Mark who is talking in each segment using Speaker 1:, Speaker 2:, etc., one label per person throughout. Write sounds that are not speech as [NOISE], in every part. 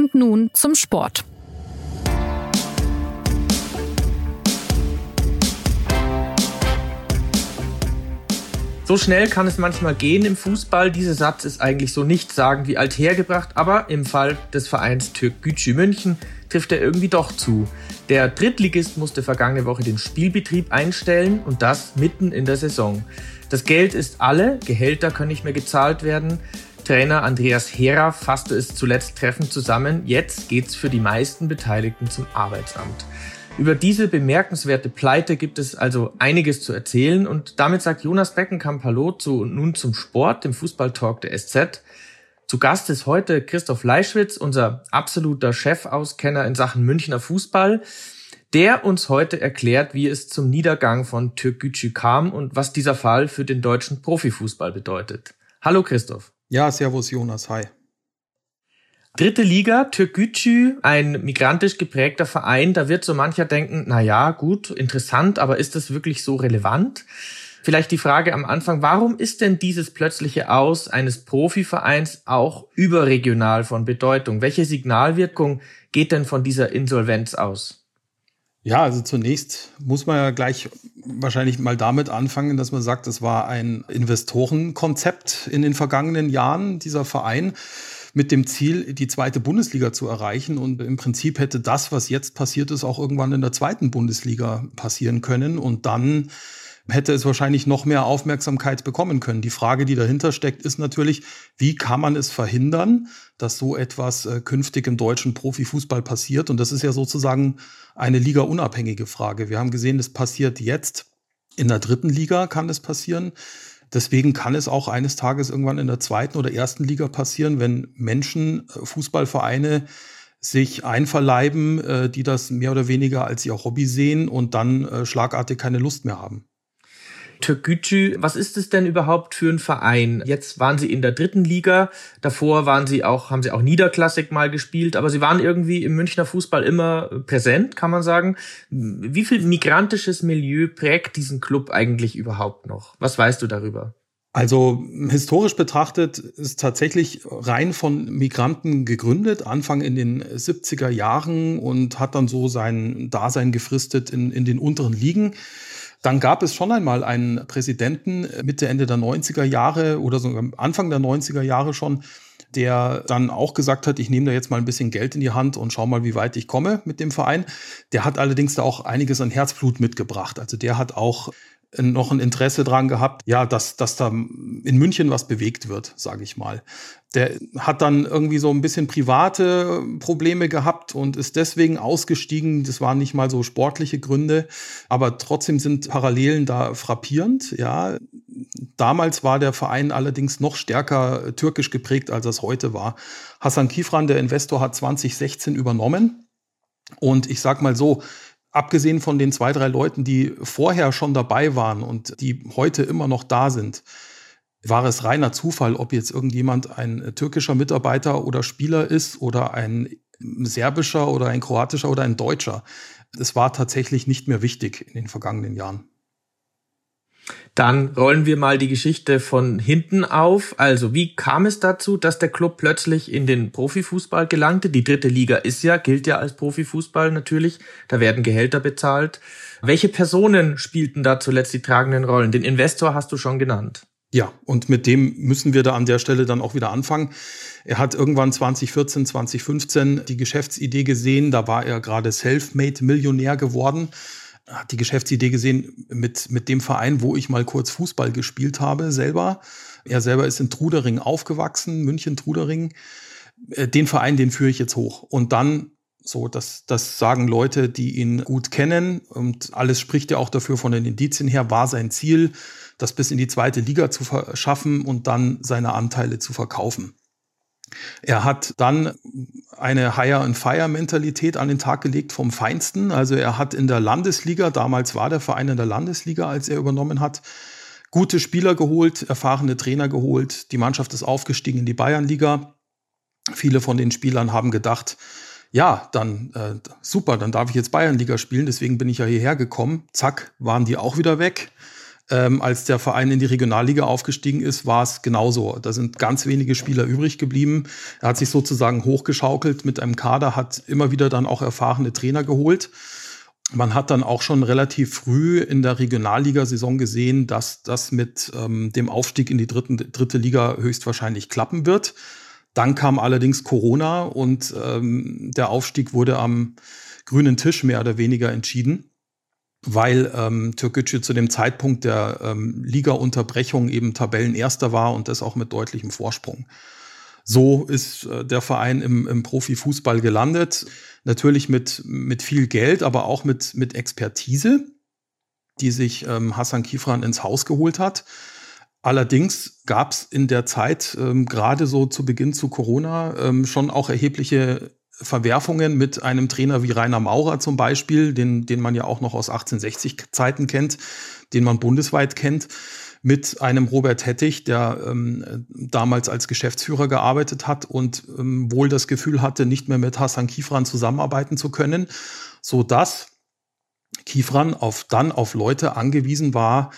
Speaker 1: Und nun zum Sport.
Speaker 2: So schnell kann es manchmal gehen im Fußball. Dieser Satz ist eigentlich so nicht sagen wie althergebracht, aber im Fall des Vereins Türk Gücü München trifft er irgendwie doch zu. Der Drittligist musste vergangene Woche den Spielbetrieb einstellen und das mitten in der Saison. Das Geld ist alle, Gehälter können nicht mehr gezahlt werden. Trainer Andreas Hera fasste es zuletzt treffend zusammen. Jetzt geht's für die meisten Beteiligten zum Arbeitsamt. Über diese bemerkenswerte Pleite gibt es also einiges zu erzählen und damit sagt Jonas Beckenkamp Hallo zu nun zum Sport, dem Fußballtalk der SZ. Zu Gast ist heute Christoph Leischwitz, unser absoluter Chefauskenner in Sachen Münchner Fußball, der uns heute erklärt, wie es zum Niedergang von Türkgücü kam und was dieser Fall für den deutschen Profifußball bedeutet. Hallo Christoph.
Speaker 3: Ja, servus Jonas, hi.
Speaker 2: Dritte Liga, Türkgücü, ein migrantisch geprägter Verein. Da wird so mancher denken, na ja, gut, interessant, aber ist das wirklich so relevant? Vielleicht die Frage am Anfang, warum ist denn dieses plötzliche Aus eines Profivereins auch überregional von Bedeutung? Welche Signalwirkung geht denn von dieser Insolvenz aus?
Speaker 3: Ja, also zunächst muss man ja gleich wahrscheinlich mal damit anfangen, dass man sagt, es war ein Investorenkonzept in den vergangenen Jahren, dieser Verein mit dem Ziel, die zweite Bundesliga zu erreichen. Und im Prinzip hätte das, was jetzt passiert ist, auch irgendwann in der zweiten Bundesliga passieren können. Und dann hätte es wahrscheinlich noch mehr Aufmerksamkeit bekommen können. Die Frage, die dahinter steckt, ist natürlich, wie kann man es verhindern, dass so etwas äh, künftig im deutschen Profifußball passiert? Und das ist ja sozusagen eine liga-unabhängige Frage. Wir haben gesehen, es passiert jetzt. In der dritten Liga kann es passieren. Deswegen kann es auch eines Tages irgendwann in der zweiten oder ersten Liga passieren, wenn Menschen, äh, Fußballvereine sich einverleiben, äh, die das mehr oder weniger als ihr Hobby sehen und dann äh, schlagartig keine Lust mehr haben.
Speaker 2: Türkgücü, was ist es denn überhaupt für ein Verein? Jetzt waren sie in der dritten Liga, davor waren sie auch, haben sie auch Niederklassik mal gespielt, aber sie waren irgendwie im Münchner Fußball immer präsent, kann man sagen. Wie viel migrantisches Milieu prägt diesen Club eigentlich überhaupt noch? Was weißt du darüber?
Speaker 3: Also historisch betrachtet ist tatsächlich rein von Migranten gegründet, Anfang in den 70er Jahren und hat dann so sein Dasein gefristet in, in den unteren Ligen. Dann gab es schon einmal einen Präsidenten Mitte, Ende der 90er Jahre oder sogar Anfang der 90er Jahre schon, der dann auch gesagt hat, ich nehme da jetzt mal ein bisschen Geld in die Hand und schau mal, wie weit ich komme mit dem Verein. Der hat allerdings da auch einiges an Herzblut mitgebracht. Also der hat auch noch ein Interesse dran gehabt, ja, dass, dass da in München was bewegt wird, sage ich mal. Der hat dann irgendwie so ein bisschen private Probleme gehabt und ist deswegen ausgestiegen. Das waren nicht mal so sportliche Gründe, aber trotzdem sind Parallelen da frappierend. Ja, damals war der Verein allerdings noch stärker türkisch geprägt, als es heute war. Hassan Kifran, der Investor, hat 2016 übernommen. Und ich sag mal so, abgesehen von den zwei, drei Leuten, die vorher schon dabei waren und die heute immer noch da sind, war es reiner Zufall, ob jetzt irgendjemand ein türkischer Mitarbeiter oder Spieler ist oder ein serbischer oder ein kroatischer oder ein deutscher. Es war tatsächlich nicht mehr wichtig in den vergangenen Jahren.
Speaker 2: Dann rollen wir mal die Geschichte von hinten auf. Also, wie kam es dazu, dass der Club plötzlich in den Profifußball gelangte? Die dritte Liga ist ja, gilt ja als Profifußball natürlich. Da werden Gehälter bezahlt. Welche Personen spielten da zuletzt die tragenden Rollen? Den Investor hast du schon genannt.
Speaker 3: Ja, und mit dem müssen wir da an der Stelle dann auch wieder anfangen. Er hat irgendwann 2014, 2015 die Geschäftsidee gesehen. Da war er gerade Selfmade-Millionär geworden hat die Geschäftsidee gesehen mit, mit dem Verein, wo ich mal kurz Fußball gespielt habe, selber. Er selber ist in Trudering aufgewachsen, München Trudering. Äh, den Verein, den führe ich jetzt hoch. Und dann so, das, das sagen Leute, die ihn gut kennen. Und alles spricht ja auch dafür von den Indizien her, war sein Ziel, das bis in die zweite Liga zu verschaffen und dann seine Anteile zu verkaufen. Er hat dann eine Hire-and-Fire-Mentalität an den Tag gelegt vom Feinsten. Also er hat in der Landesliga, damals war der Verein in der Landesliga, als er übernommen hat, gute Spieler geholt, erfahrene Trainer geholt. Die Mannschaft ist aufgestiegen in die Bayernliga. Viele von den Spielern haben gedacht, ja, dann äh, super, dann darf ich jetzt Bayernliga spielen, deswegen bin ich ja hierher gekommen. Zack, waren die auch wieder weg. Ähm, als der Verein in die Regionalliga aufgestiegen ist, war es genauso. Da sind ganz wenige Spieler übrig geblieben. Er hat sich sozusagen hochgeschaukelt mit einem Kader, hat immer wieder dann auch erfahrene Trainer geholt. Man hat dann auch schon relativ früh in der Regionalliga-Saison gesehen, dass das mit ähm, dem Aufstieg in die dritten, dritte Liga höchstwahrscheinlich klappen wird. Dann kam allerdings Corona und ähm, der Aufstieg wurde am grünen Tisch mehr oder weniger entschieden weil ähm, Türkgücü zu dem Zeitpunkt der ähm, Liga-Unterbrechung eben Tabellenerster war und das auch mit deutlichem Vorsprung. So ist äh, der Verein im, im Profifußball gelandet. Natürlich mit, mit viel Geld, aber auch mit, mit Expertise, die sich ähm, Hassan Kifran ins Haus geholt hat. Allerdings gab es in der Zeit, ähm, gerade so zu Beginn zu Corona, ähm, schon auch erhebliche Verwerfungen mit einem Trainer wie Rainer Maurer zum Beispiel, den, den man ja auch noch aus 1860-Zeiten kennt, den man bundesweit kennt, mit einem Robert Hettich, der ähm, damals als Geschäftsführer gearbeitet hat und ähm, wohl das Gefühl hatte, nicht mehr mit Hassan Kifran zusammenarbeiten zu können, so dass Kifran auf, dann auf Leute angewiesen war,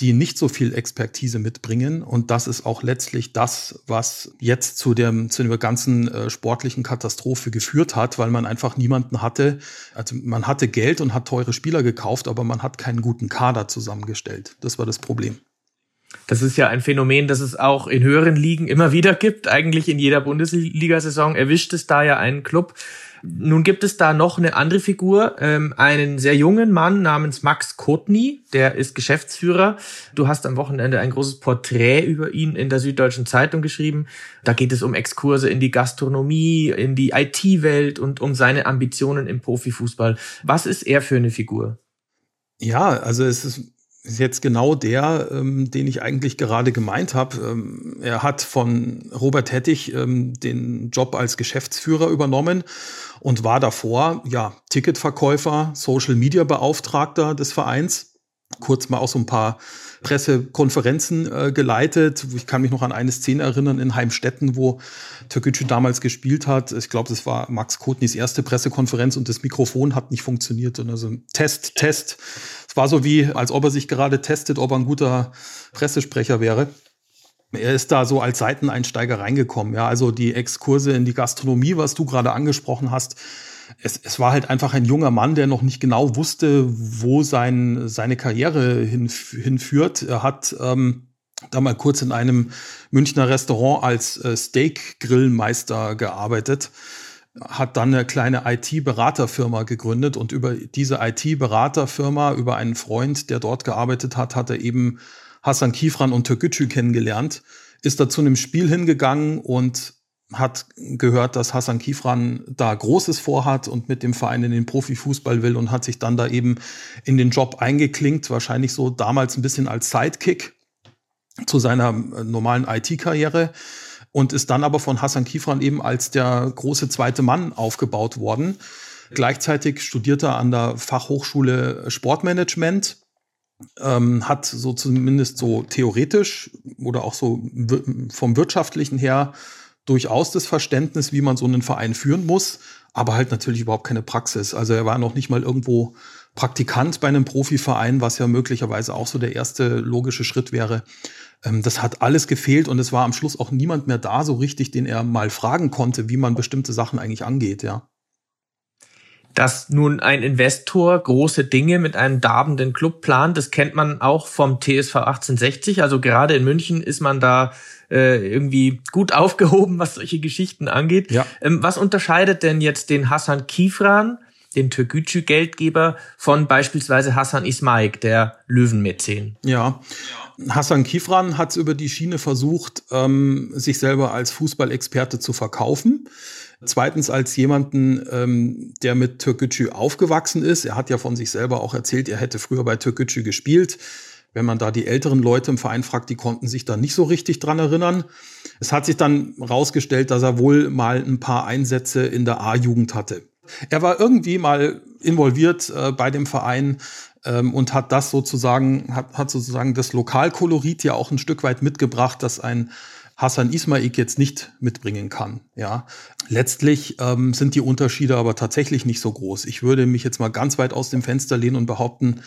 Speaker 3: die nicht so viel Expertise mitbringen. Und das ist auch letztlich das, was jetzt zu, dem, zu der ganzen äh, sportlichen Katastrophe geführt hat, weil man einfach niemanden hatte. Also man hatte Geld und hat teure Spieler gekauft, aber man hat keinen guten Kader zusammengestellt. Das war das Problem.
Speaker 2: Das ist ja ein Phänomen, das es auch in höheren Ligen immer wieder gibt. Eigentlich in jeder Bundesliga-Saison erwischt es da ja einen Club. Nun gibt es da noch eine andere Figur, ähm, einen sehr jungen Mann namens Max Kotny, der ist Geschäftsführer. Du hast am Wochenende ein großes Porträt über ihn in der Süddeutschen Zeitung geschrieben. Da geht es um Exkurse in die Gastronomie, in die IT-Welt und um seine Ambitionen im Profifußball. Was ist er für eine Figur?
Speaker 3: Ja, also es ist ist jetzt genau der, ähm, den ich eigentlich gerade gemeint habe. Ähm, er hat von Robert Hettich ähm, den Job als Geschäftsführer übernommen und war davor ja Ticketverkäufer, Social Media Beauftragter des Vereins. Kurz mal auch so ein paar Pressekonferenzen äh, geleitet. Ich kann mich noch an eine Szene erinnern in Heimstetten, wo Türkgücü damals gespielt hat. Ich glaube, das war Max Kotnis erste Pressekonferenz und das Mikrofon hat nicht funktioniert. Und also Test, Test war so wie, als ob er sich gerade testet, ob er ein guter Pressesprecher wäre. Er ist da so als Seiteneinsteiger reingekommen. Ja, also die Exkurse in die Gastronomie, was du gerade angesprochen hast. Es, es war halt einfach ein junger Mann, der noch nicht genau wusste, wo sein, seine Karriere hin, hinführt. Er hat ähm, da mal kurz in einem Münchner Restaurant als äh, Steak-Grillmeister gearbeitet hat dann eine kleine IT-Beraterfirma gegründet und über diese IT-Beraterfirma, über einen Freund, der dort gearbeitet hat, hat er eben Hassan Kifran und Türkgücü kennengelernt, ist da zu einem Spiel hingegangen und hat gehört, dass Hassan Kifran da Großes vorhat und mit dem Verein in den Profifußball will und hat sich dann da eben in den Job eingeklinkt, wahrscheinlich so damals ein bisschen als Sidekick zu seiner äh, normalen IT-Karriere und ist dann aber von Hassan Kifran eben als der große zweite Mann aufgebaut worden. Gleichzeitig studiert er an der Fachhochschule Sportmanagement, ähm, hat so zumindest so theoretisch oder auch so vom wirtschaftlichen her durchaus das Verständnis, wie man so einen Verein führen muss, aber halt natürlich überhaupt keine Praxis. Also er war noch nicht mal irgendwo Praktikant bei einem Profiverein, was ja möglicherweise auch so der erste logische Schritt wäre. Ähm, das hat alles gefehlt und es war am Schluss auch niemand mehr da so richtig, den er mal fragen konnte, wie man bestimmte Sachen eigentlich angeht, ja.
Speaker 2: Dass nun ein Investor große Dinge mit einem darbenden Club plant, das kennt man auch vom TSV 1860. Also gerade in München ist man da äh, irgendwie gut [LAUGHS] aufgehoben, was solche Geschichten angeht. Ja. Ähm, was unterscheidet denn jetzt den Hassan Kifran, den Türkgücü-Geldgeber, von beispielsweise Hassan Ismaik, der Löwenmäzen?
Speaker 3: Ja. Hassan Kifran hat es über die Schiene versucht, ähm, sich selber als Fußballexperte zu verkaufen. Zweitens als jemanden, ähm, der mit Türkgücü aufgewachsen ist. Er hat ja von sich selber auch erzählt, er hätte früher bei Türkgücü gespielt. Wenn man da die älteren Leute im Verein fragt, die konnten sich da nicht so richtig dran erinnern. Es hat sich dann rausgestellt, dass er wohl mal ein paar Einsätze in der A-Jugend hatte. Er war irgendwie mal involviert äh, bei dem Verein, ähm, und hat das sozusagen, hat, hat sozusagen das Lokalkolorit ja auch ein Stück weit mitgebracht, dass ein Hassan Ismaik jetzt nicht mitbringen kann. Ja, letztlich ähm, sind die Unterschiede aber tatsächlich nicht so groß. Ich würde mich jetzt mal ganz weit aus dem Fenster lehnen und behaupten,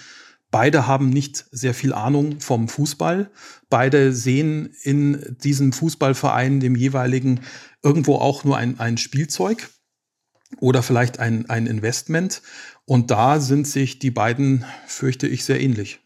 Speaker 3: Beide haben nicht sehr viel Ahnung vom Fußball. Beide sehen in diesem Fußballverein, dem jeweiligen, irgendwo auch nur ein, ein Spielzeug oder vielleicht ein, ein Investment. Und da sind sich die beiden, fürchte ich, sehr ähnlich.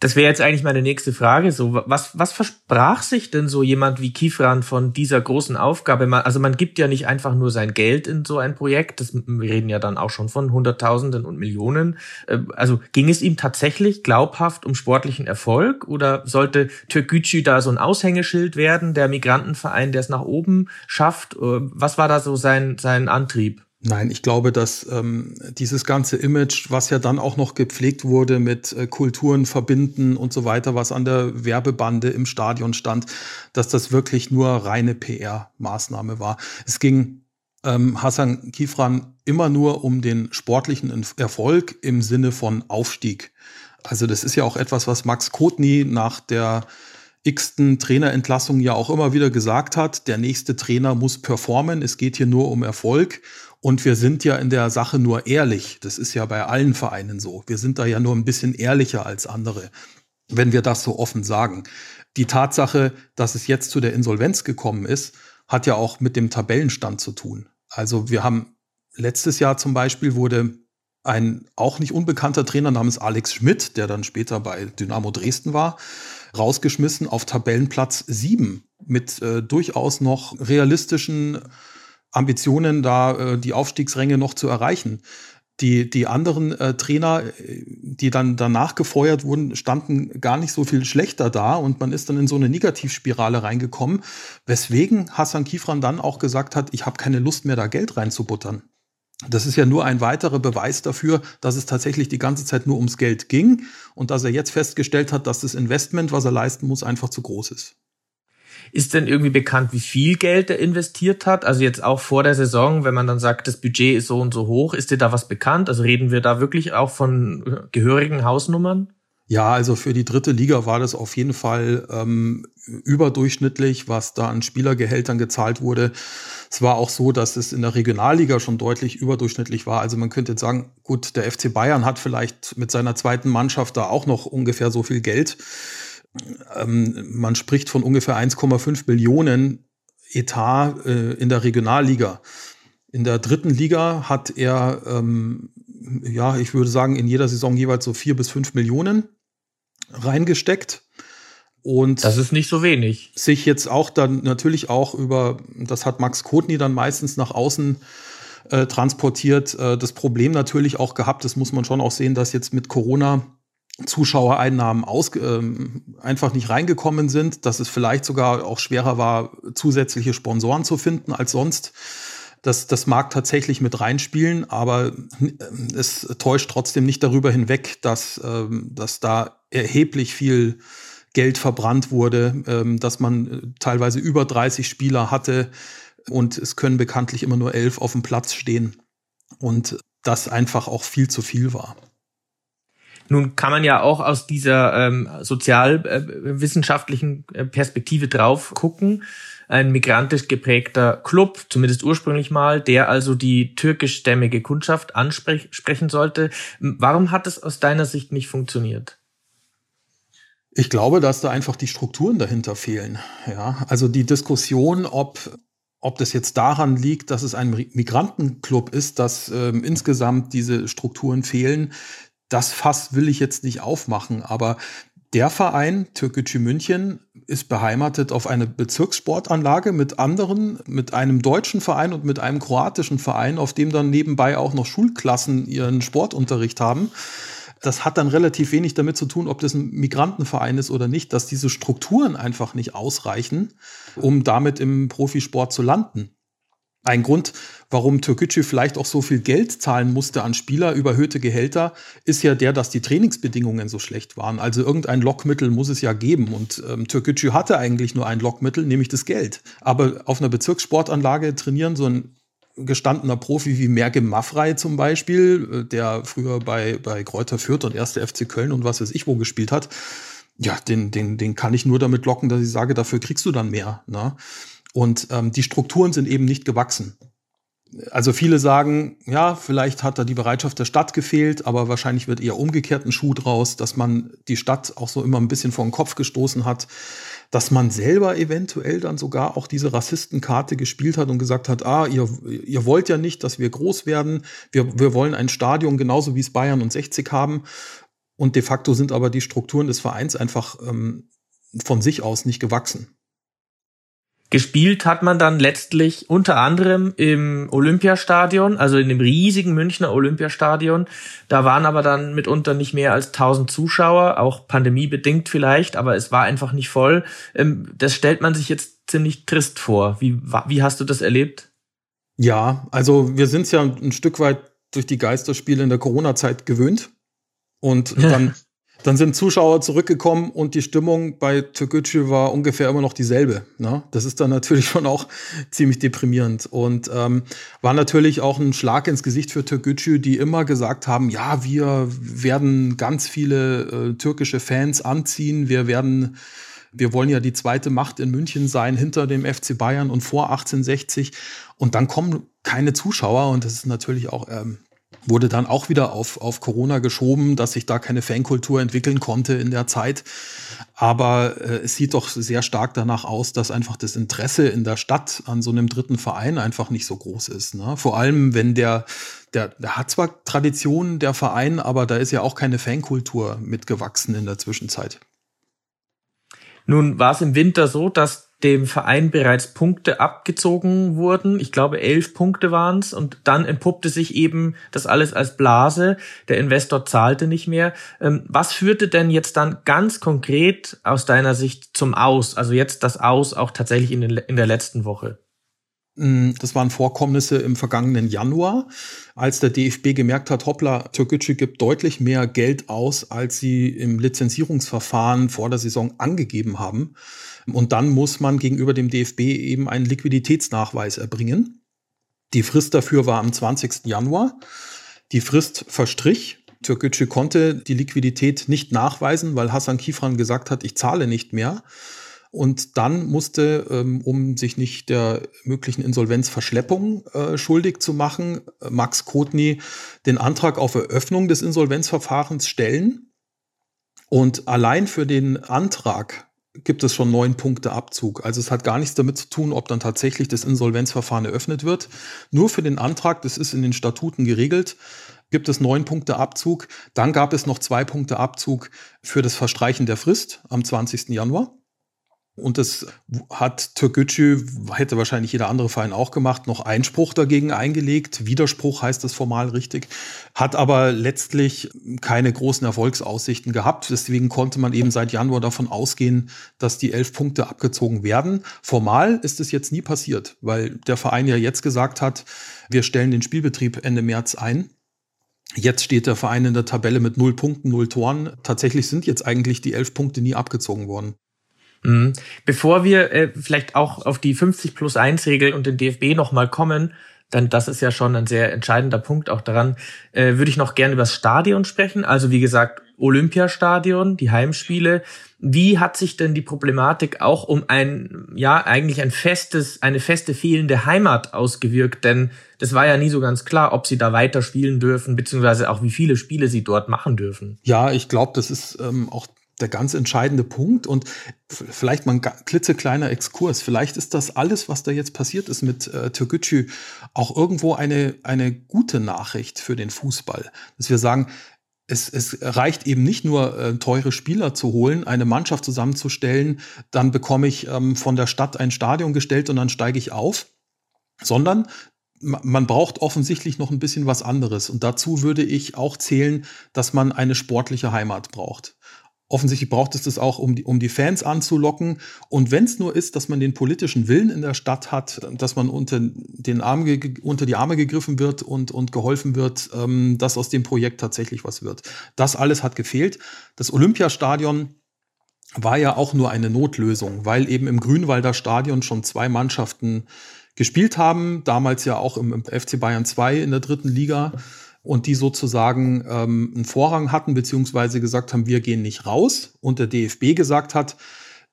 Speaker 2: Das wäre jetzt eigentlich meine nächste Frage. So, was, was versprach sich denn so jemand wie Kifran von dieser großen Aufgabe? Also man gibt ja nicht einfach nur sein Geld in so ein Projekt. Das, wir reden ja dann auch schon von Hunderttausenden und Millionen. Äh, also ging es ihm tatsächlich glaubhaft um sportlichen Erfolg oder sollte Türkgücü da so ein Aushängeschild werden, der Migrantenverein, der es nach oben schafft? Äh, was war da so sein, sein Antrieb?
Speaker 3: Nein, ich glaube, dass ähm, dieses ganze Image, was ja dann auch noch gepflegt wurde mit äh, Kulturen verbinden und so weiter, was an der Werbebande im Stadion stand, dass das wirklich nur reine PR-Maßnahme war. Es ging ähm, Hassan Kifran immer nur um den sportlichen Erfolg im Sinne von Aufstieg. Also das ist ja auch etwas, was Max Kotny nach der x-ten Trainerentlassung ja auch immer wieder gesagt hat. Der nächste Trainer muss performen. Es geht hier nur um Erfolg. Und wir sind ja in der Sache nur ehrlich. Das ist ja bei allen Vereinen so. Wir sind da ja nur ein bisschen ehrlicher als andere, wenn wir das so offen sagen. Die Tatsache, dass es jetzt zu der Insolvenz gekommen ist, hat ja auch mit dem Tabellenstand zu tun. Also wir haben letztes Jahr zum Beispiel wurde ein auch nicht unbekannter Trainer namens Alex Schmidt, der dann später bei Dynamo Dresden war, rausgeschmissen auf Tabellenplatz 7 mit äh, durchaus noch realistischen Ambitionen, da äh, die Aufstiegsränge noch zu erreichen. Die, die anderen äh, Trainer, äh, die dann danach gefeuert wurden, standen gar nicht so viel schlechter da und man ist dann in so eine Negativspirale reingekommen, weswegen Hassan Kifran dann auch gesagt hat, ich habe keine Lust mehr, da Geld reinzubuttern. Das ist ja nur ein weiterer Beweis dafür, dass es tatsächlich die ganze Zeit nur ums Geld ging und dass er jetzt festgestellt hat, dass das Investment, was er leisten muss, einfach zu groß ist.
Speaker 2: Ist denn irgendwie bekannt, wie viel Geld er investiert hat? Also jetzt auch vor der Saison, wenn man dann sagt, das Budget ist so und so hoch, ist dir da was bekannt? Also reden wir da wirklich auch von äh, gehörigen Hausnummern?
Speaker 3: Ja, also für die dritte Liga war das auf jeden Fall ähm, überdurchschnittlich, was da an Spielergehältern gezahlt wurde. Es war auch so, dass es in der Regionalliga schon deutlich überdurchschnittlich war. Also man könnte jetzt sagen, gut, der FC Bayern hat vielleicht mit seiner zweiten Mannschaft da auch noch ungefähr so viel Geld. Ähm, man spricht von ungefähr 1,5 Millionen Etat äh, in der Regionalliga. In der dritten Liga hat er, ähm, ja, ich würde sagen, in jeder Saison jeweils so vier bis fünf Millionen reingesteckt. Und
Speaker 2: das ist nicht so wenig.
Speaker 3: Sich jetzt auch dann natürlich auch über, das hat Max Kotny dann meistens nach außen äh, transportiert, äh, das Problem natürlich auch gehabt, das muss man schon auch sehen, dass jetzt mit Corona Zuschauereinnahmen aus, äh, einfach nicht reingekommen sind, dass es vielleicht sogar auch schwerer war, zusätzliche Sponsoren zu finden als sonst. Das, das mag tatsächlich mit reinspielen, aber äh, es täuscht trotzdem nicht darüber hinweg, dass, ähm, dass da erheblich viel Geld verbrannt wurde, ähm, dass man teilweise über 30 Spieler hatte und es können bekanntlich immer nur elf auf dem Platz stehen und das einfach auch viel zu viel war.
Speaker 2: Nun kann man ja auch aus dieser ähm, sozialwissenschaftlichen äh, Perspektive drauf gucken. Ein migrantisch geprägter Club, zumindest ursprünglich mal, der also die türkischstämmige Kundschaft ansprechen sollte. Warum hat es aus deiner Sicht nicht funktioniert?
Speaker 3: Ich glaube, dass da einfach die Strukturen dahinter fehlen. Ja, also die Diskussion, ob ob das jetzt daran liegt, dass es ein Migrantenclub ist, dass ähm, insgesamt diese Strukturen fehlen, das Fass will ich jetzt nicht aufmachen, aber der Verein Türkgücü München ist beheimatet auf eine Bezirkssportanlage mit anderen, mit einem deutschen Verein und mit einem kroatischen Verein, auf dem dann nebenbei auch noch Schulklassen ihren Sportunterricht haben. Das hat dann relativ wenig damit zu tun, ob das ein Migrantenverein ist oder nicht, dass diese Strukturen einfach nicht ausreichen, um damit im Profisport zu landen. Ein Grund, warum Türkgücü vielleicht auch so viel Geld zahlen musste an Spieler, überhöhte Gehälter, ist ja der, dass die Trainingsbedingungen so schlecht waren. Also irgendein Lockmittel muss es ja geben. Und ähm, Türkgücü hatte eigentlich nur ein Lockmittel, nämlich das Geld. Aber auf einer Bezirkssportanlage trainieren so ein gestandener Profi wie Merke Maffrey zum Beispiel, äh, der früher bei, bei Kräuter Fürth und 1. FC Köln und was weiß ich wo gespielt hat, ja, den, den, den kann ich nur damit locken, dass ich sage, dafür kriegst du dann mehr. Ne? Und ähm, die Strukturen sind eben nicht gewachsen. Also viele sagen, ja, vielleicht hat da die Bereitschaft der Stadt gefehlt, aber wahrscheinlich wird eher umgekehrt ein Schuh draus, dass man die Stadt auch so immer ein bisschen vor den Kopf gestoßen hat, dass man selber eventuell dann sogar auch diese Rassistenkarte gespielt hat und gesagt hat, ah, ihr, ihr wollt ja nicht, dass wir groß werden, wir, wir wollen ein Stadion genauso wie es Bayern und 60 haben. Und de facto sind aber die Strukturen des Vereins einfach ähm, von sich aus nicht gewachsen.
Speaker 2: Gespielt hat man dann letztlich unter anderem im Olympiastadion, also in dem riesigen Münchner Olympiastadion. Da waren aber dann mitunter nicht mehr als 1000 Zuschauer, auch pandemiebedingt vielleicht, aber es war einfach nicht voll. Ähm, das stellt man sich jetzt ziemlich trist vor. Wie, wie hast du das erlebt?
Speaker 3: Ja, also wir sind es ja ein Stück weit durch die Geisterspiele in der Corona-Zeit gewöhnt. Und [LAUGHS] dann Dann sind Zuschauer zurückgekommen und die Stimmung bei Türkgücü war ungefähr immer noch dieselbe. Ne? Das ist dann natürlich schon auch ziemlich deprimierend und ähm, war natürlich auch ein Schlag ins Gesicht für Türkgücü, die immer gesagt haben, ja, wir werden ganz viele äh, türkische Fans anziehen, wir werden wir wollen ja die zweite Macht in München sein hinter dem FC Bayern und vor 1860 und dann kommen keine Zuschauer und das ist natürlich auch ähm, wurde dann auch wieder auf, auf Corona geschoben, dass sich da keine Fankultur entwickeln konnte in der Zeit. Aber äh, es sieht doch sehr stark danach aus, dass einfach das Interesse in der Stadt an so einem dritten Verein einfach nicht so groß ist. Ne? Vor allem, wenn der, der, der hat zwar Traditionen, der Verein, aber da ist ja auch keine Fankultur mitgewachsen in der Zwischenzeit.
Speaker 2: Nun war es im Winter so, dass dem Verein bereits Punkte abgezogen wurden. Ich glaube, elf Punkte waren es. Und dann entpuppte sich eben das alles als Blase. Der Investor zahlte nicht mehr. Ähm, was führte denn jetzt dann ganz konkret aus deiner Sicht zum Aus? Also jetzt das Aus auch tatsächlich in, den, in der letzten Woche?
Speaker 3: Mm, das waren Vorkommnisse im vergangenen Januar, als der DFB gemerkt hat, hoppla, Türkgücü gibt deutlich mehr Geld aus, als sie im Lizenzierungsverfahren vor der Saison angegeben haben. Und dann muss man gegenüber dem DFB eben einen Liquiditätsnachweis erbringen. Die Frist dafür war am 20. Januar. Die Frist verstrich. Türkgücü konnte die Liquidität nicht nachweisen, weil Hassan Kifran gesagt hat, ich zahle nicht mehr. Und dann musste, ähm, um sich nicht der möglichen Insolvenzverschleppung äh, schuldig zu machen, Max Kotny den Antrag auf Eröffnung des Insolvenzverfahrens stellen. Und allein für den Antrag gibt es schon neun Punkte Abzug. Also es hat gar nichts damit zu tun, ob dann tatsächlich das Insolvenzverfahren eröffnet wird. Nur für den Antrag, das ist in den Statuten geregelt, gibt es neun Punkte Abzug. Dann gab es noch zwei Punkte Abzug für das Verstreichen der Frist am 20. Januar. Und das hat Türkgücü, hätte wahrscheinlich jeder andere Verein auch gemacht, noch Einspruch dagegen eingelegt. Widerspruch heißt das formal richtig. Hat aber letztlich keine großen Erfolgsaussichten gehabt. Deswegen konnte man eben seit Januar davon ausgehen, dass die elf Punkte abgezogen werden. Formal ist es jetzt nie passiert, weil der Verein ja jetzt gesagt hat, wir stellen den Spielbetrieb Ende März ein. Jetzt steht der Verein in der Tabelle mit null Punkten, null Toren. Tatsächlich sind jetzt eigentlich die elf Punkte nie abgezogen worden.
Speaker 2: Mhm. Bevor wir äh, vielleicht auch auf die 50 plus 1 Regel und den DFB nochmal kommen, denn das ist ja schon ein sehr entscheidender Punkt auch daran, äh, würde ich noch gerne über das Stadion sprechen. Also wie gesagt, Olympiastadion, die Heimspiele. Wie hat sich denn die Problematik auch um ein, ja, eigentlich ein festes, eine feste fehlende Heimat ausgewirkt? Denn das war ja nie so ganz klar, ob sie da weiter spielen dürfen, beziehungsweise auch wie viele Spiele sie dort machen dürfen.
Speaker 3: Ja, ich glaube, das ist ähm, auch der ganz entscheidende Punkt und vielleicht mal ein klitzekleiner Exkurs. Vielleicht ist das alles, was da jetzt passiert ist mit äh, Türkgücü, auch irgendwo eine, eine gute Nachricht für den Fußball. Dass wir sagen, es, es reicht eben nicht nur, äh, teure Spieler zu holen, eine Mannschaft zusammenzustellen, dann bekomme ich ähm, von der Stadt ein Stadion gestellt und dann steige ich auf, sondern man braucht offensichtlich noch ein bisschen was anderes. Und dazu würde ich auch zählen, dass man eine sportliche Heimat braucht. Offensichtlich braucht es das auch, um die, um die Fans anzulocken. Und wenn es nur ist, dass man den politischen Willen in der Stadt hat, dass man unter, den Arm unter die Arme gegriffen wird und, und geholfen wird, ähm, dass aus dem Projekt tatsächlich was wird. Das alles hat gefehlt. Das Olympiastadion war ja auch nur eine Notlösung, weil eben im Grünwalder Stadion schon zwei Mannschaften gespielt haben, damals ja auch im, im FC Bayern 2 in der dritten Liga und die sozusagen ähm, einen Vorrang hatten, beziehungsweise gesagt haben, wir gehen nicht raus und der DFB gesagt hat,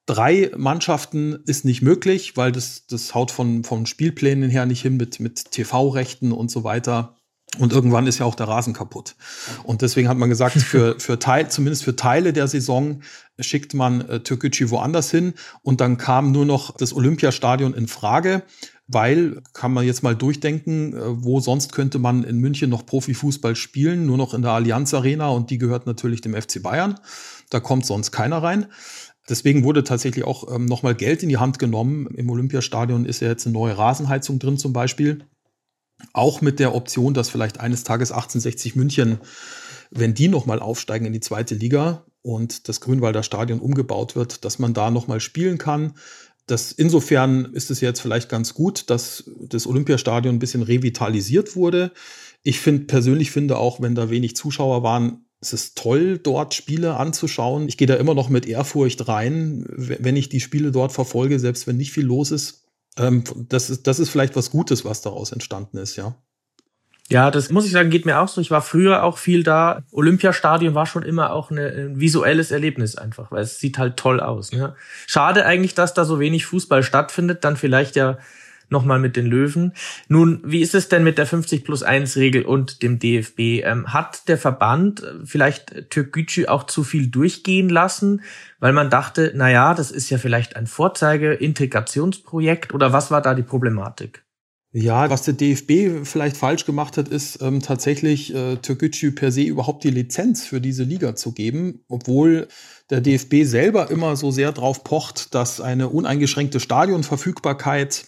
Speaker 3: drei Mannschaften ist nicht möglich, weil das, das haut von, von Spielplänen her nicht hin mit, mit TV-Rechten und so weiter. Und irgendwann ist ja auch der Rasen kaputt. Und deswegen hat man gesagt, für, [LAUGHS] für Teil, zumindest für Teile der Saison schickt man äh, Türkgücü woanders hin. Und dann kam nur noch das Olympiastadion in Frage, weil, kann man jetzt mal durchdenken, äh, wo sonst könnte man in München noch Profifußball spielen? Nur noch in der Allianz Arena und die gehört natürlich dem FC Bayern. Da kommt sonst keiner rein. Deswegen wurde tatsächlich auch ähm, nochmal Geld in die Hand genommen. Im Olympiastadion ist ja jetzt eine neue Rasenheizung drin zum Beispiel. Auch mit der Option, dass vielleicht eines Tages 1860 München, wenn die nochmal aufsteigen in die zweite Liga und das Grünwalder Stadion umgebaut wird, dass man da nochmal spielen kann. Das, insofern ist es jetzt vielleicht ganz gut, dass das Olympiastadion ein bisschen revitalisiert wurde. Ich finde persönlich finde auch, wenn da wenig Zuschauer waren, es ist toll, dort Spiele anzuschauen. Ich gehe da immer noch mit Ehrfurcht rein, wenn ich die Spiele dort verfolge, selbst wenn nicht viel los ist. Ähm, das, ist das ist vielleicht was Gutes, was daraus entstanden ist, ja.
Speaker 2: Ja, das muss ich sagen, geht mir auch so. Ich war früher auch viel da. Olympiastadion war schon immer auch eine, ein visuelles Erlebnis einfach, weil es sieht halt toll aus. Ne? Schade eigentlich, dass da so wenig Fußball stattfindet. Dann vielleicht ja nochmal mit den Löwen. Nun, wie ist es denn mit der 50 plus 1 Regel und dem DFB? Ähm, hat der Verband äh, vielleicht Türkgücü auch zu viel durchgehen lassen, weil man dachte, na ja, das ist ja vielleicht ein Vorzeige-Integrationsprojekt oder was war da die Problematik?
Speaker 3: Ja, was der DFB vielleicht falsch gemacht hat, ist ähm, tatsächlich äh, Türkgücü per se überhaupt die Lizenz für diese Liga zu geben, obwohl der DFB selber immer so sehr drauf pocht, dass eine uneingeschränkte Stadionverfügbarkeit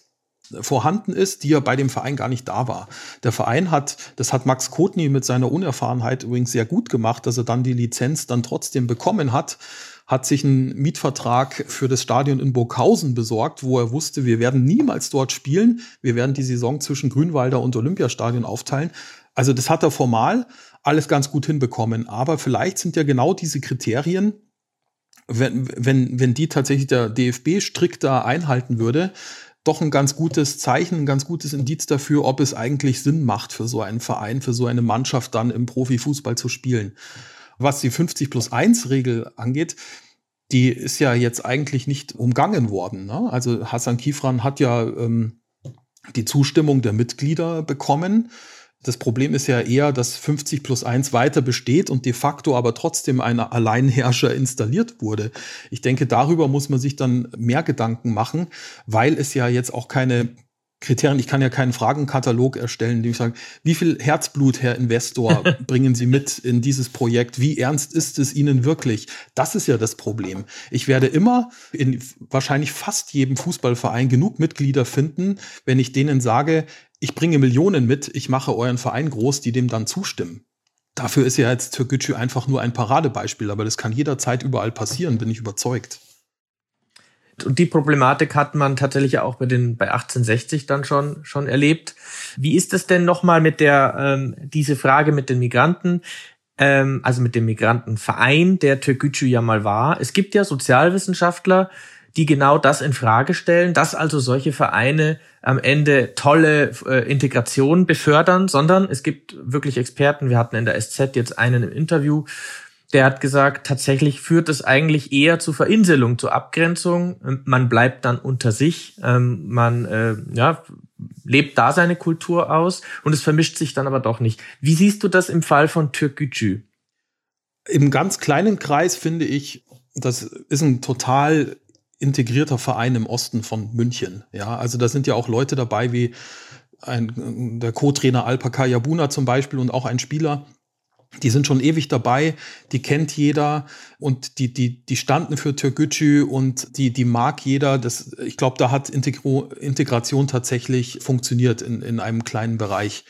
Speaker 3: vorhanden ist, die ja bei dem Verein gar nicht da war. Der Verein hat, das hat Max Kotny mit seiner Unerfahrenheit übrigens sehr gut gemacht, dass er dann die Lizenz dann trotzdem bekommen hat, hat sich einen Mietvertrag für das Stadion in Burghausen besorgt, wo er wusste, wir werden niemals dort spielen, wir werden die Saison zwischen Grünwalder und Olympiastadion aufteilen. Also das hat er formal alles ganz gut hinbekommen, aber vielleicht sind ja genau diese Kriterien, wenn, wenn, wenn die tatsächlich der DFB strikter einhalten würde, doch ein ganz gutes Zeichen, ein ganz gutes Indiz dafür, ob es eigentlich Sinn macht für so einen Verein, für so eine Mannschaft dann im Profifußball zu spielen. Was die 50 plus 1 Regel angeht, die ist ja jetzt eigentlich nicht umgangen worden. Ne? Also Hassan Kifran hat ja ähm, die Zustimmung der Mitglieder bekommen. Das Problem ist ja eher, dass 50 plus 1 weiter besteht und de facto aber trotzdem ein Alleinherrscher installiert wurde. Ich denke, darüber muss man sich dann mehr Gedanken machen, weil es ja jetzt auch keine Kriterien, ich kann ja keinen Fragenkatalog erstellen, dem ich sage, wie viel Herzblut, Herr Investor, [LAUGHS] bringen Sie mit in dieses Projekt? Wie ernst ist es Ihnen wirklich? Das ist ja das Problem. Ich werde immer in wahrscheinlich fast jedem Fußballverein genug Mitglieder finden, wenn ich denen sage, ich bringe Millionen mit, ich mache euren Verein groß, die dem dann zustimmen. Dafür ist ja jetzt Türkgücü einfach nur ein Paradebeispiel, aber das kann jederzeit überall passieren, bin ich überzeugt.
Speaker 2: Und die Problematik hat man tatsächlich auch bei den bei 1860 dann schon schon erlebt. Wie ist es denn nochmal mit der ähm, diese Frage mit den Migranten? Ähm, also mit dem Migrantenverein, der Türkgücü ja mal war. Es gibt ja Sozialwissenschaftler, die genau das in Frage stellen, dass also solche Vereine am Ende tolle äh, Integration befördern, sondern es gibt wirklich Experten. Wir hatten in der SZ jetzt einen im Interview, der hat gesagt, tatsächlich führt es eigentlich eher zu Verinselung, zur Abgrenzung. Man bleibt dann unter sich, ähm, man äh, ja, lebt da seine Kultur aus und es vermischt sich dann aber doch nicht. Wie siehst du das im Fall von Türkgücü?
Speaker 3: Im ganz kleinen Kreis finde ich, das ist ein total integrierter Verein im Osten von München. Ja, also da sind ja auch Leute dabei wie ein, der Co-Trainer Alpaka Yabuna zum Beispiel und auch ein Spieler. Die sind schon ewig dabei, die kennt jeder und die, die, die standen für Türkgücü und die, die mag jeder. Das, ich glaube, da hat Integro, Integration tatsächlich funktioniert in, in einem kleinen Bereich.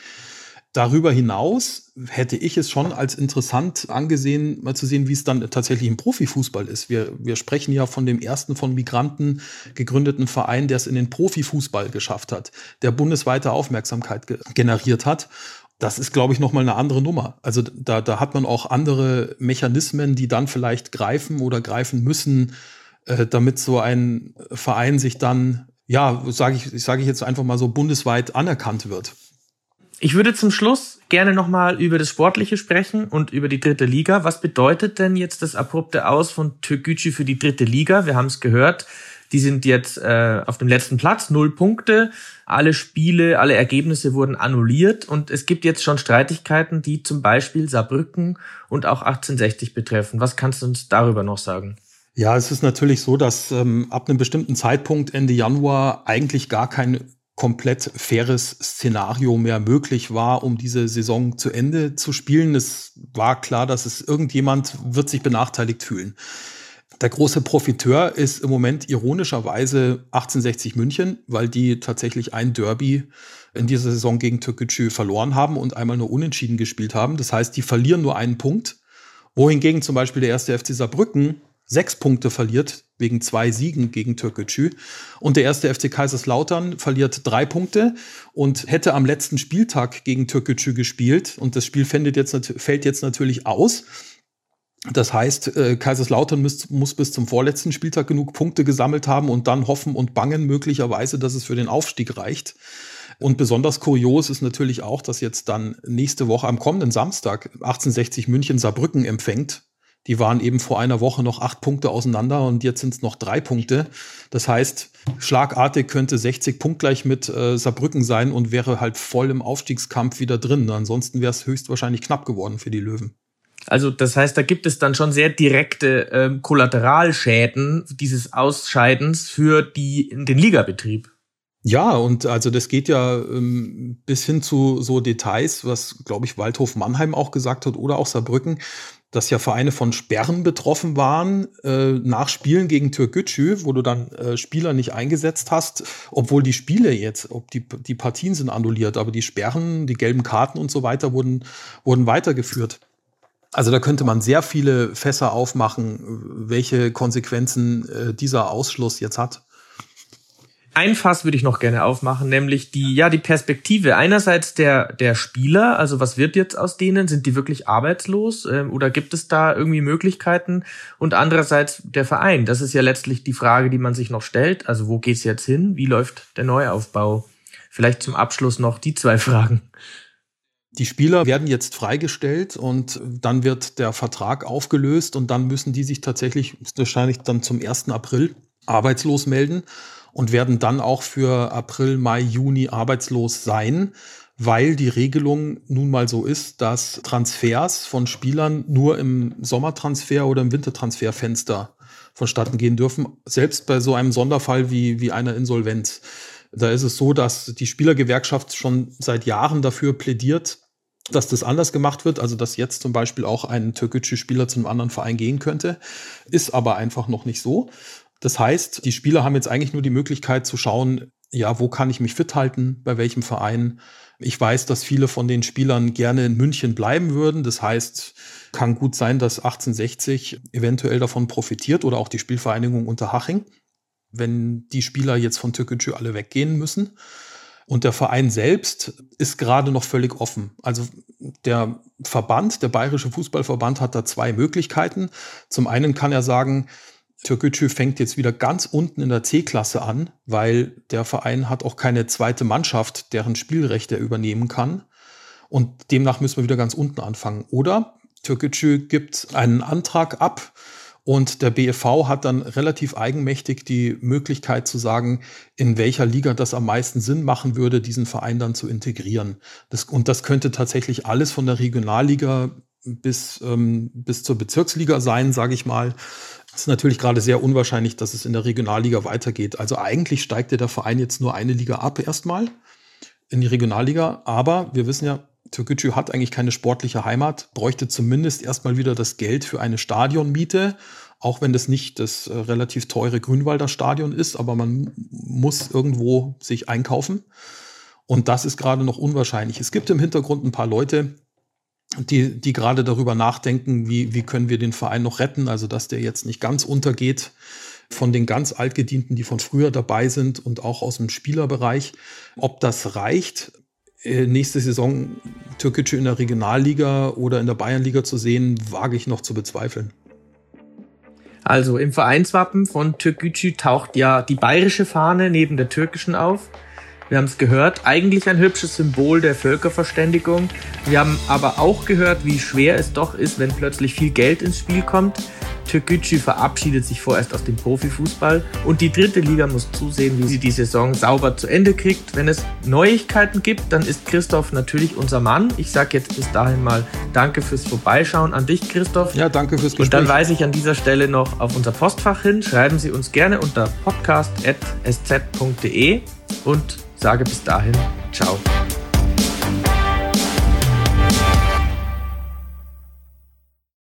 Speaker 3: Darüber hinaus hätte ich es schon als interessant angesehen, mal zu sehen, wie es dann tatsächlich im Profifußball ist. Wir, wir sprechen ja von dem ersten von Migranten gegründeten Verein, der es in den Profifußball geschafft hat, der bundesweite Aufmerksamkeit ge generiert hat. Das ist, glaube ich, nochmal eine andere Nummer. Also da, da hat man auch andere Mechanismen, die dann vielleicht greifen oder greifen müssen, äh, damit so ein Verein sich dann, ja, sage ich, sage ich jetzt einfach mal so, bundesweit anerkannt wird.
Speaker 2: Ich würde zum Schluss gerne nochmal über das Sportliche sprechen und über die dritte Liga. Was bedeutet denn jetzt das abrupte Aus von Türkgücü für die dritte Liga? Wir haben es gehört. Die sind jetzt äh, auf dem letzten Platz, null Punkte. Alle Spiele, alle Ergebnisse wurden annulliert und es gibt jetzt schon Streitigkeiten, die zum Beispiel Saarbrücken und auch 1860 betreffen. Was kannst du uns darüber noch sagen?
Speaker 3: Ja, es ist natürlich so, dass ähm, ab einem bestimmten Zeitpunkt Ende Januar eigentlich gar kein komplett faires Szenario mehr möglich war, um diese Saison zu Ende zu spielen. Es war klar, dass es irgendjemand wird sich benachteiligt fühlen. Der große Profiteur ist im Moment ironischerweise 1860 München, weil die tatsächlich ein Derby in dieser Saison gegen Türkgücü verloren haben und einmal nur unentschieden gespielt haben. Das heißt, die verlieren nur einen Punkt. Wohingegen zum Beispiel der erste FC Saarbrücken sechs Punkte verliert wegen zwei Siegen gegen Türkgücü. Und der erste FC Kaiserslautern verliert drei Punkte und hätte am letzten Spieltag gegen Türkgücü gespielt. Und das Spiel jetzt, fällt jetzt natürlich aus. Das heißt, äh, Kaiserslautern muss, muss bis zum vorletzten Spieltag genug Punkte gesammelt haben und dann hoffen und bangen möglicherweise, dass es für den Aufstieg reicht. Und besonders kurios ist natürlich auch, dass jetzt dann nächste Woche am kommenden Samstag 1860 München Saarbrücken empfängt. Die waren eben vor einer Woche noch acht Punkte auseinander und jetzt sind es noch drei Punkte. Das heißt, schlagartig könnte 60 punktgleich mit äh, Saarbrücken sein und wäre halt voll im Aufstiegskampf wieder drin. Ansonsten wäre es höchstwahrscheinlich knapp geworden für die Löwen.
Speaker 2: Also das heißt, da gibt es dann schon sehr direkte ähm, Kollateralschäden dieses Ausscheidens für die, den Ligabetrieb.
Speaker 3: Ja, und also das geht ja ähm, bis hin zu so Details, was, glaube ich, Waldhof Mannheim auch gesagt hat oder auch Saarbrücken, dass ja Vereine von Sperren betroffen waren äh, nach Spielen gegen Türkgücü, wo du dann äh, Spieler nicht eingesetzt hast, obwohl die Spiele jetzt, ob die, die Partien sind annulliert, aber die Sperren, die gelben Karten und so weiter wurden, wurden weitergeführt. Also da könnte man sehr viele Fässer aufmachen, welche Konsequenzen äh, dieser Ausschluss jetzt hat.
Speaker 2: Ein Fass würde ich noch gerne aufmachen, nämlich die, ja, die Perspektive einerseits der, der Spieler. Also was wird jetzt aus denen? Sind die wirklich arbeitslos? Ähm, oder gibt es da irgendwie Möglichkeiten? Und andererseits der Verein. Das ist ja letztlich die Frage, die man sich noch stellt. Also wo geht's jetzt hin? Wie läuft der Neuaufbau? Vielleicht zum Abschluss noch die zwei Fragen.
Speaker 3: Die Spieler werden jetzt freigestellt und dann wird der Vertrag aufgelöst und dann müssen die sich tatsächlich wahrscheinlich dann zum 1. April arbeitslos melden und werden dann auch für April, Mai, Juni arbeitslos sein, weil die Regelung nun mal so ist, dass Transfers von Spielern nur im Sommertransfer oder im Wintertransferfenster vonstatten gehen dürfen, selbst bei so einem Sonderfall wie, wie einer Insolvenz. Da ist es so, dass die Spielergewerkschaft schon seit Jahren dafür plädiert, dass das anders gemacht wird, also dass jetzt zum Beispiel auch ein türkischer Spieler zu einem anderen Verein gehen könnte, ist aber einfach noch nicht so. Das heißt, die Spieler haben jetzt eigentlich nur die Möglichkeit zu schauen, ja, wo kann ich mich fit halten, bei welchem Verein. Ich weiß, dass viele von den Spielern gerne in München bleiben würden. Das heißt, kann gut sein, dass 1860 eventuell davon profitiert oder auch die Spielvereinigung Unterhaching, wenn die Spieler jetzt von Türkgücü alle weggehen müssen. Und der Verein selbst ist gerade noch völlig offen. Also der Verband, der Bayerische Fußballverband hat da zwei Möglichkeiten. Zum einen kann er sagen, Türkgücü fängt jetzt wieder ganz unten in der C-Klasse an, weil der Verein hat auch keine zweite Mannschaft, deren Spielrecht er übernehmen kann. Und demnach müssen wir wieder ganz unten anfangen. Oder Türkgücü gibt einen Antrag ab, und der BFV hat dann relativ eigenmächtig die Möglichkeit zu sagen, in welcher Liga das am meisten Sinn machen würde, diesen Verein dann zu integrieren. Das, und das könnte tatsächlich alles von der Regionalliga bis, ähm, bis zur Bezirksliga sein, sage ich mal. Es ist natürlich gerade sehr unwahrscheinlich, dass es in der Regionalliga weitergeht. Also eigentlich steigt der Verein jetzt nur eine Liga ab erstmal in die Regionalliga. Aber wir wissen ja, Türkgücü hat eigentlich keine sportliche Heimat, bräuchte zumindest erstmal wieder das Geld für eine Stadionmiete, auch wenn das nicht das äh, relativ teure Grünwalder Stadion ist, aber man muss irgendwo sich einkaufen. Und das ist gerade noch unwahrscheinlich. Es gibt im Hintergrund ein paar Leute, die, die gerade darüber nachdenken, wie, wie können wir den Verein noch retten, also dass der jetzt nicht ganz untergeht von den ganz altgedienten, die von früher dabei sind und auch aus dem Spielerbereich. Ob das reicht, nächste Saison Türkische in der Regionalliga oder in der Bayernliga zu sehen, wage ich noch zu bezweifeln.
Speaker 2: Also im Vereinswappen von Türkgücü taucht ja die bayerische Fahne neben der türkischen auf. Wir haben es gehört, eigentlich ein hübsches Symbol der Völkerverständigung. Wir haben aber auch gehört, wie schwer es doch ist, wenn plötzlich viel Geld ins Spiel kommt. Türkgücü verabschiedet sich vorerst aus dem Profifußball und die dritte Liga muss zusehen, wie sie die Saison sauber zu Ende kriegt. Wenn es Neuigkeiten gibt, dann ist Christoph natürlich unser Mann. Ich sage jetzt bis dahin mal Danke fürs Vorbeischauen an dich, Christoph.
Speaker 3: Ja, danke fürs
Speaker 2: Gespräch. Und dann weise ich an dieser Stelle noch auf unser Postfach hin. Schreiben Sie uns gerne unter podcast.sz.de und sage bis dahin, ciao.